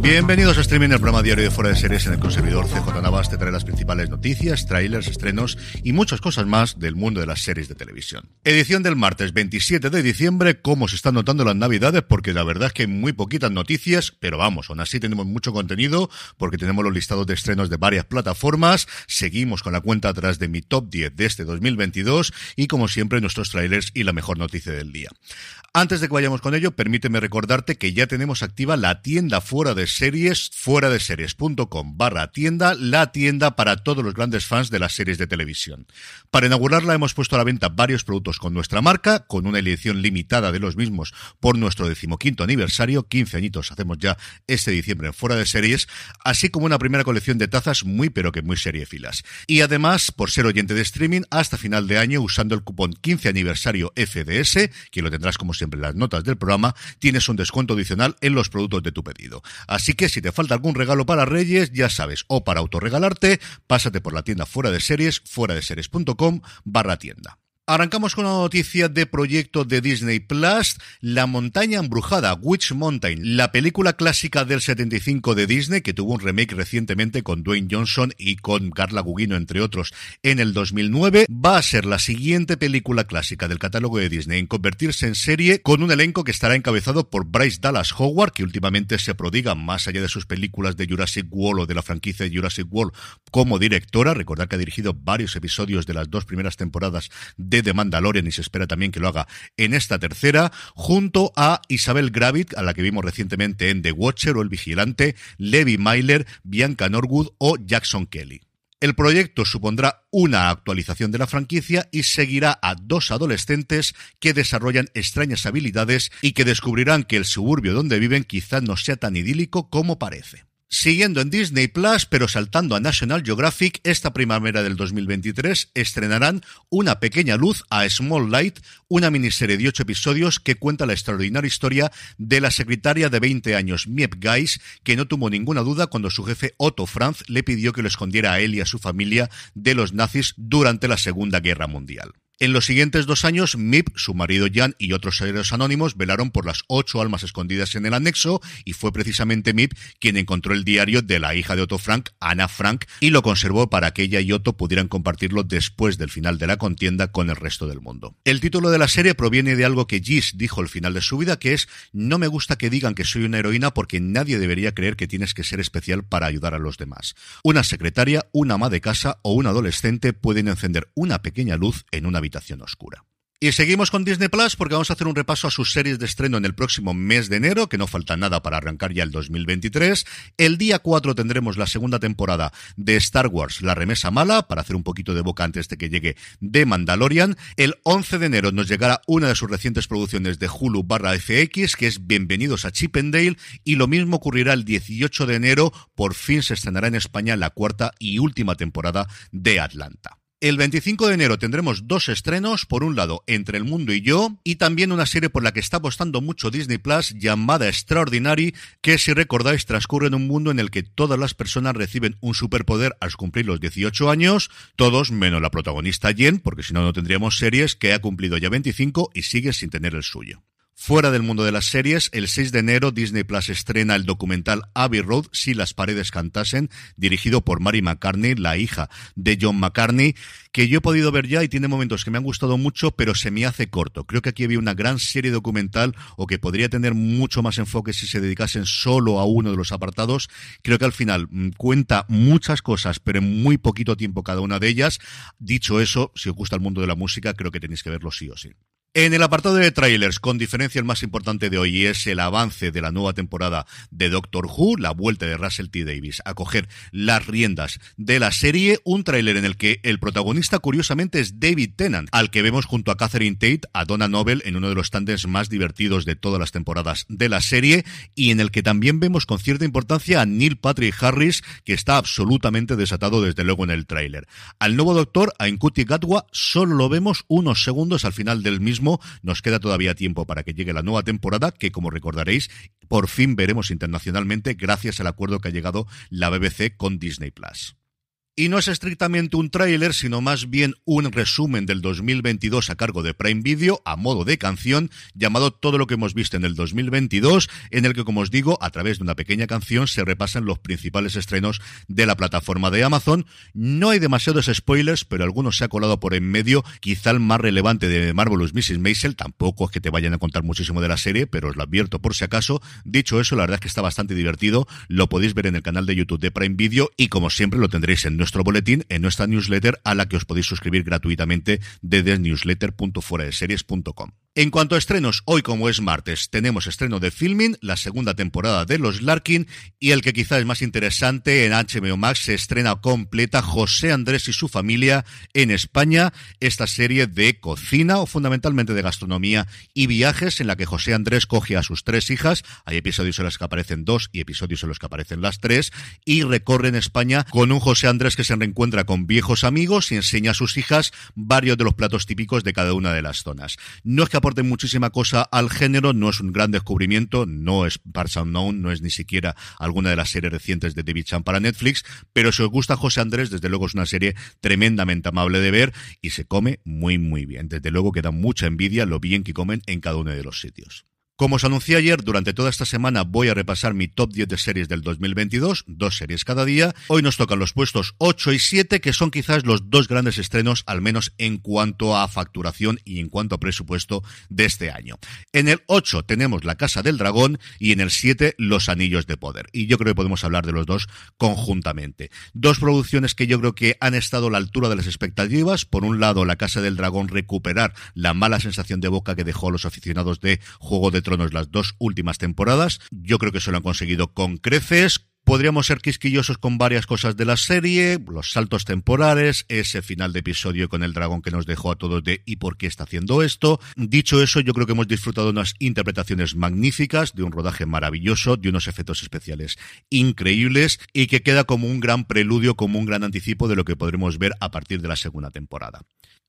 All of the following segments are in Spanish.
Bienvenidos a Streaming, el programa diario de Fuera de Series en el servidor CJ Navas te trae las principales noticias, trailers, estrenos y muchas cosas más del mundo de las series de televisión. Edición del martes 27 de diciembre, cómo se están notando las navidades, porque la verdad es que hay muy poquitas noticias, pero vamos, aún así tenemos mucho contenido, porque tenemos los listados de estrenos de varias plataformas, seguimos con la cuenta atrás de mi top 10 de este 2022 y como siempre nuestros trailers y la mejor noticia del día. Antes de que vayamos con ello, permíteme recordarte que ya tenemos activa la tienda fuera de series, fuera de series.com barra tienda, la tienda para todos los grandes fans de las series de televisión. Para inaugurarla hemos puesto a la venta varios productos con nuestra marca, con una edición limitada de los mismos por nuestro decimoquinto aniversario, 15 añitos hacemos ya este diciembre en fuera de series, así como una primera colección de tazas muy pero que muy seriefilas. Y además, por ser oyente de streaming, hasta final de año usando el cupón 15 aniversario FDS, que lo tendrás como siempre en las notas del programa, tienes un descuento adicional en los productos de tu pedido. Así que si te falta algún regalo para Reyes, ya sabes, o para autorregalarte, pásate por la tienda fuera de series, fuera de series.com barra tienda. Arrancamos con una noticia de proyecto de Disney Plus, La montaña embrujada, Witch Mountain, la película clásica del 75 de Disney que tuvo un remake recientemente con Dwayne Johnson y con Carla Gugino entre otros en el 2009, va a ser la siguiente película clásica del catálogo de Disney en convertirse en serie con un elenco que estará encabezado por Bryce Dallas Howard, que últimamente se prodiga más allá de sus películas de Jurassic World o de la franquicia de Jurassic World como directora, recordar que ha dirigido varios episodios de las dos primeras temporadas de de The Mandalorian y se espera también que lo haga en esta tercera, junto a Isabel Gravit, a la que vimos recientemente en The Watcher o El Vigilante, Levi Myler, Bianca Norwood o Jackson Kelly. El proyecto supondrá una actualización de la franquicia y seguirá a dos adolescentes que desarrollan extrañas habilidades y que descubrirán que el suburbio donde viven quizá no sea tan idílico como parece. Siguiendo en Disney Plus, pero saltando a National Geographic, esta primavera del 2023 estrenarán Una pequeña luz a Small Light, una miniserie de ocho episodios que cuenta la extraordinaria historia de la secretaria de 20 años, Miep Geis, que no tuvo ninguna duda cuando su jefe Otto Franz le pidió que lo escondiera a él y a su familia de los nazis durante la Segunda Guerra Mundial. En los siguientes dos años, Mip, su marido Jan y otros seres anónimos velaron por las ocho almas escondidas en el anexo y fue precisamente Mip quien encontró el diario de la hija de Otto Frank, Anna Frank, y lo conservó para que ella y Otto pudieran compartirlo después del final de la contienda con el resto del mundo. El título de la serie proviene de algo que Gis dijo al final de su vida, que es no me gusta que digan que soy una heroína porque nadie debería creer que tienes que ser especial para ayudar a los demás. Una secretaria, una ama de casa o un adolescente pueden encender una pequeña luz en una habitación oscura. Y seguimos con Disney Plus porque vamos a hacer un repaso a sus series de estreno en el próximo mes de enero, que no falta nada para arrancar ya el 2023. El día 4 tendremos la segunda temporada de Star Wars, La Remesa Mala, para hacer un poquito de boca antes de que llegue de Mandalorian. El 11 de enero nos llegará una de sus recientes producciones de Hulu barra FX, que es Bienvenidos a Chippendale, y lo mismo ocurrirá el 18 de enero, por fin se estrenará en España la cuarta y última temporada de Atlanta. El 25 de enero tendremos dos estrenos, por un lado Entre el Mundo y Yo, y también una serie por la que está apostando mucho Disney Plus llamada Extraordinary, que si recordáis transcurre en un mundo en el que todas las personas reciben un superpoder al cumplir los 18 años, todos menos la protagonista Jen, porque si no no tendríamos series que ha cumplido ya 25 y sigue sin tener el suyo. Fuera del mundo de las series, el 6 de enero Disney Plus estrena el documental Abbey Road, Si las paredes cantasen, dirigido por Mary McCartney, la hija de John McCartney, que yo he podido ver ya y tiene momentos que me han gustado mucho, pero se me hace corto. Creo que aquí había una gran serie documental o que podría tener mucho más enfoque si se dedicasen solo a uno de los apartados. Creo que al final mm, cuenta muchas cosas, pero en muy poquito tiempo cada una de ellas. Dicho eso, si os gusta el mundo de la música, creo que tenéis que verlo sí o sí. En el apartado de trailers, con diferencia el más importante de hoy es el avance de la nueva temporada de Doctor Who, la vuelta de Russell T. Davis a coger las riendas de la serie, un tráiler en el que el protagonista curiosamente es David Tennant, al que vemos junto a Catherine Tate, a Donna Noble en uno de los tandes más divertidos de todas las temporadas de la serie y en el que también vemos con cierta importancia a Neil Patrick Harris, que está absolutamente desatado desde luego en el tráiler. Al nuevo doctor, a Incuti Gatwa, solo lo vemos unos segundos al final del mismo nos queda todavía tiempo para que llegue la nueva temporada, que como recordaréis, por fin veremos internacionalmente gracias al acuerdo que ha llegado la BBC con Disney Plus. Y no es estrictamente un tráiler, sino más bien un resumen del 2022 a cargo de Prime Video a modo de canción, llamado Todo lo que hemos visto en el 2022, en el que, como os digo, a través de una pequeña canción se repasan los principales estrenos de la plataforma de Amazon. No hay demasiados spoilers, pero algunos se ha colado por en medio. Quizá el más relevante de Marvelous Mrs. Maisel, tampoco es que te vayan a contar muchísimo de la serie, pero os lo advierto por si acaso. Dicho eso, la verdad es que está bastante divertido. Lo podéis ver en el canal de YouTube de Prime Video y, como siempre, lo tendréis en nuestro boletín, en nuestra newsletter, a la que os podéis suscribir gratuitamente desde newsletter.fueradeseries.com. En cuanto a estrenos, hoy como es martes, tenemos estreno de Filming, la segunda temporada de Los Larkin, y el que quizá es más interesante, en HBO Max se estrena completa José Andrés y su familia en España, esta serie de cocina o fundamentalmente de gastronomía y viajes en la que José Andrés coge a sus tres hijas, hay episodios en los que aparecen dos y episodios en los que aparecen las tres, y recorre en España con un José Andrés que se reencuentra con viejos amigos y enseña a sus hijas varios de los platos típicos de cada una de las zonas. No es que aporte muchísima cosa al género, no es un gran descubrimiento, no es Parts Unknown, no es ni siquiera alguna de las series recientes de David Chan para Netflix, pero si os gusta José Andrés, desde luego es una serie tremendamente amable de ver y se come muy muy bien. Desde luego que da mucha envidia lo bien que comen en cada uno de los sitios. Como os anuncié ayer, durante toda esta semana voy a repasar mi top 10 de series del 2022, dos series cada día. Hoy nos tocan los puestos 8 y 7, que son quizás los dos grandes estrenos, al menos en cuanto a facturación y en cuanto a presupuesto de este año. En el 8 tenemos La Casa del Dragón y en el 7 Los Anillos de Poder. Y yo creo que podemos hablar de los dos conjuntamente. Dos producciones que yo creo que han estado a la altura de las expectativas. Por un lado, La Casa del Dragón recuperar la mala sensación de boca que dejó a los aficionados de Juego de Tronos las dos últimas temporadas. Yo creo que se lo han conseguido con creces, Podríamos ser quisquillosos con varias cosas de la serie, los saltos temporales, ese final de episodio con el dragón que nos dejó a todos de ¿y por qué está haciendo esto? Dicho eso, yo creo que hemos disfrutado de unas interpretaciones magníficas, de un rodaje maravilloso, de unos efectos especiales increíbles y que queda como un gran preludio, como un gran anticipo de lo que podremos ver a partir de la segunda temporada.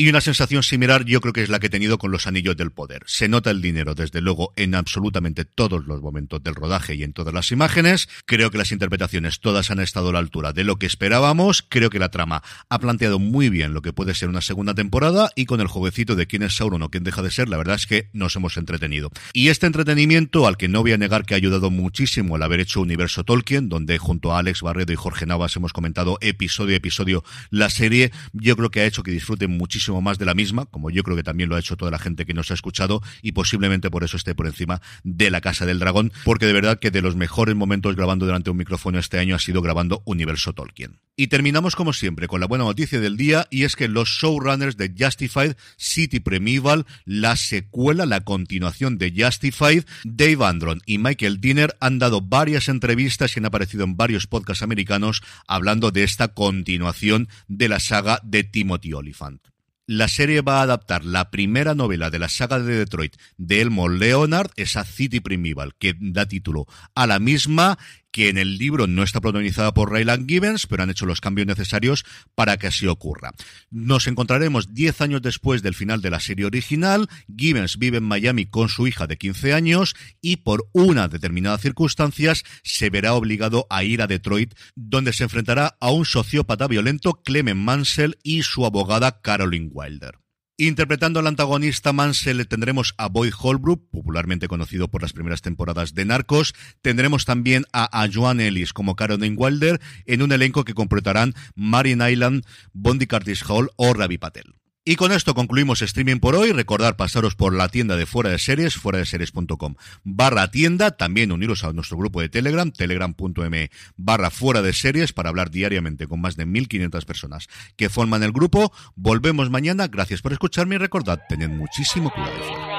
Y una sensación similar yo creo que es la que he tenido con los anillos del poder. Se nota el dinero, desde luego, en absolutamente todos los momentos del rodaje y en todas las imágenes. Creo que las interpretaciones todas han estado a la altura de lo que esperábamos. Creo que la trama ha planteado muy bien lo que puede ser una segunda temporada y con el jueguecito de quién es Sauron o quién deja de ser, la verdad es que nos hemos entretenido. Y este entretenimiento, al que no voy a negar que ha ayudado muchísimo al haber hecho Universo Tolkien, donde junto a Alex Barredo y Jorge Navas hemos comentado episodio a episodio la serie, yo creo que ha hecho que disfruten muchísimo más de la misma, como yo creo que también lo ha hecho toda la gente que nos ha escuchado y posiblemente por eso esté por encima de la Casa del Dragón, porque de verdad que de los mejores momentos grabando delante de un micrófono este año ha sido grabando Universo Tolkien. Y terminamos como siempre con la buena noticia del día y es que los showrunners de Justified City Primeval, la secuela, la continuación de Justified, Dave Andron y Michael Dinner han dado varias entrevistas y han aparecido en varios podcasts americanos hablando de esta continuación de la saga de Timothy Oliphant. La serie va a adaptar la primera novela de la saga de Detroit de Elmo Leonard, esa City Primeval, que da título a la misma que en el libro no está protagonizada por Rayland Gibbons, pero han hecho los cambios necesarios para que así ocurra. Nos encontraremos 10 años después del final de la serie original. Gibbons vive en Miami con su hija de 15 años y por una determinada circunstancias se verá obligado a ir a Detroit, donde se enfrentará a un sociópata violento, Clement Mansell, y su abogada Caroline Wilder. Interpretando al antagonista Mansell tendremos a Boyd Holbrook, popularmente conocido por las primeras temporadas de Narcos. Tendremos también a, Joan Ellis como Caroline Wilder en un elenco que completarán Marion Island, Bondi Curtis Hall o Ravi Patel. Y con esto concluimos streaming por hoy. Recordar pasaros por la tienda de Fuera de Series, fuera de series.com barra tienda. También uniros a nuestro grupo de Telegram, telegram.me barra fuera de series para hablar diariamente con más de 1.500 personas que forman el grupo. Volvemos mañana. Gracias por escucharme y recordad, tened muchísimo cuidado.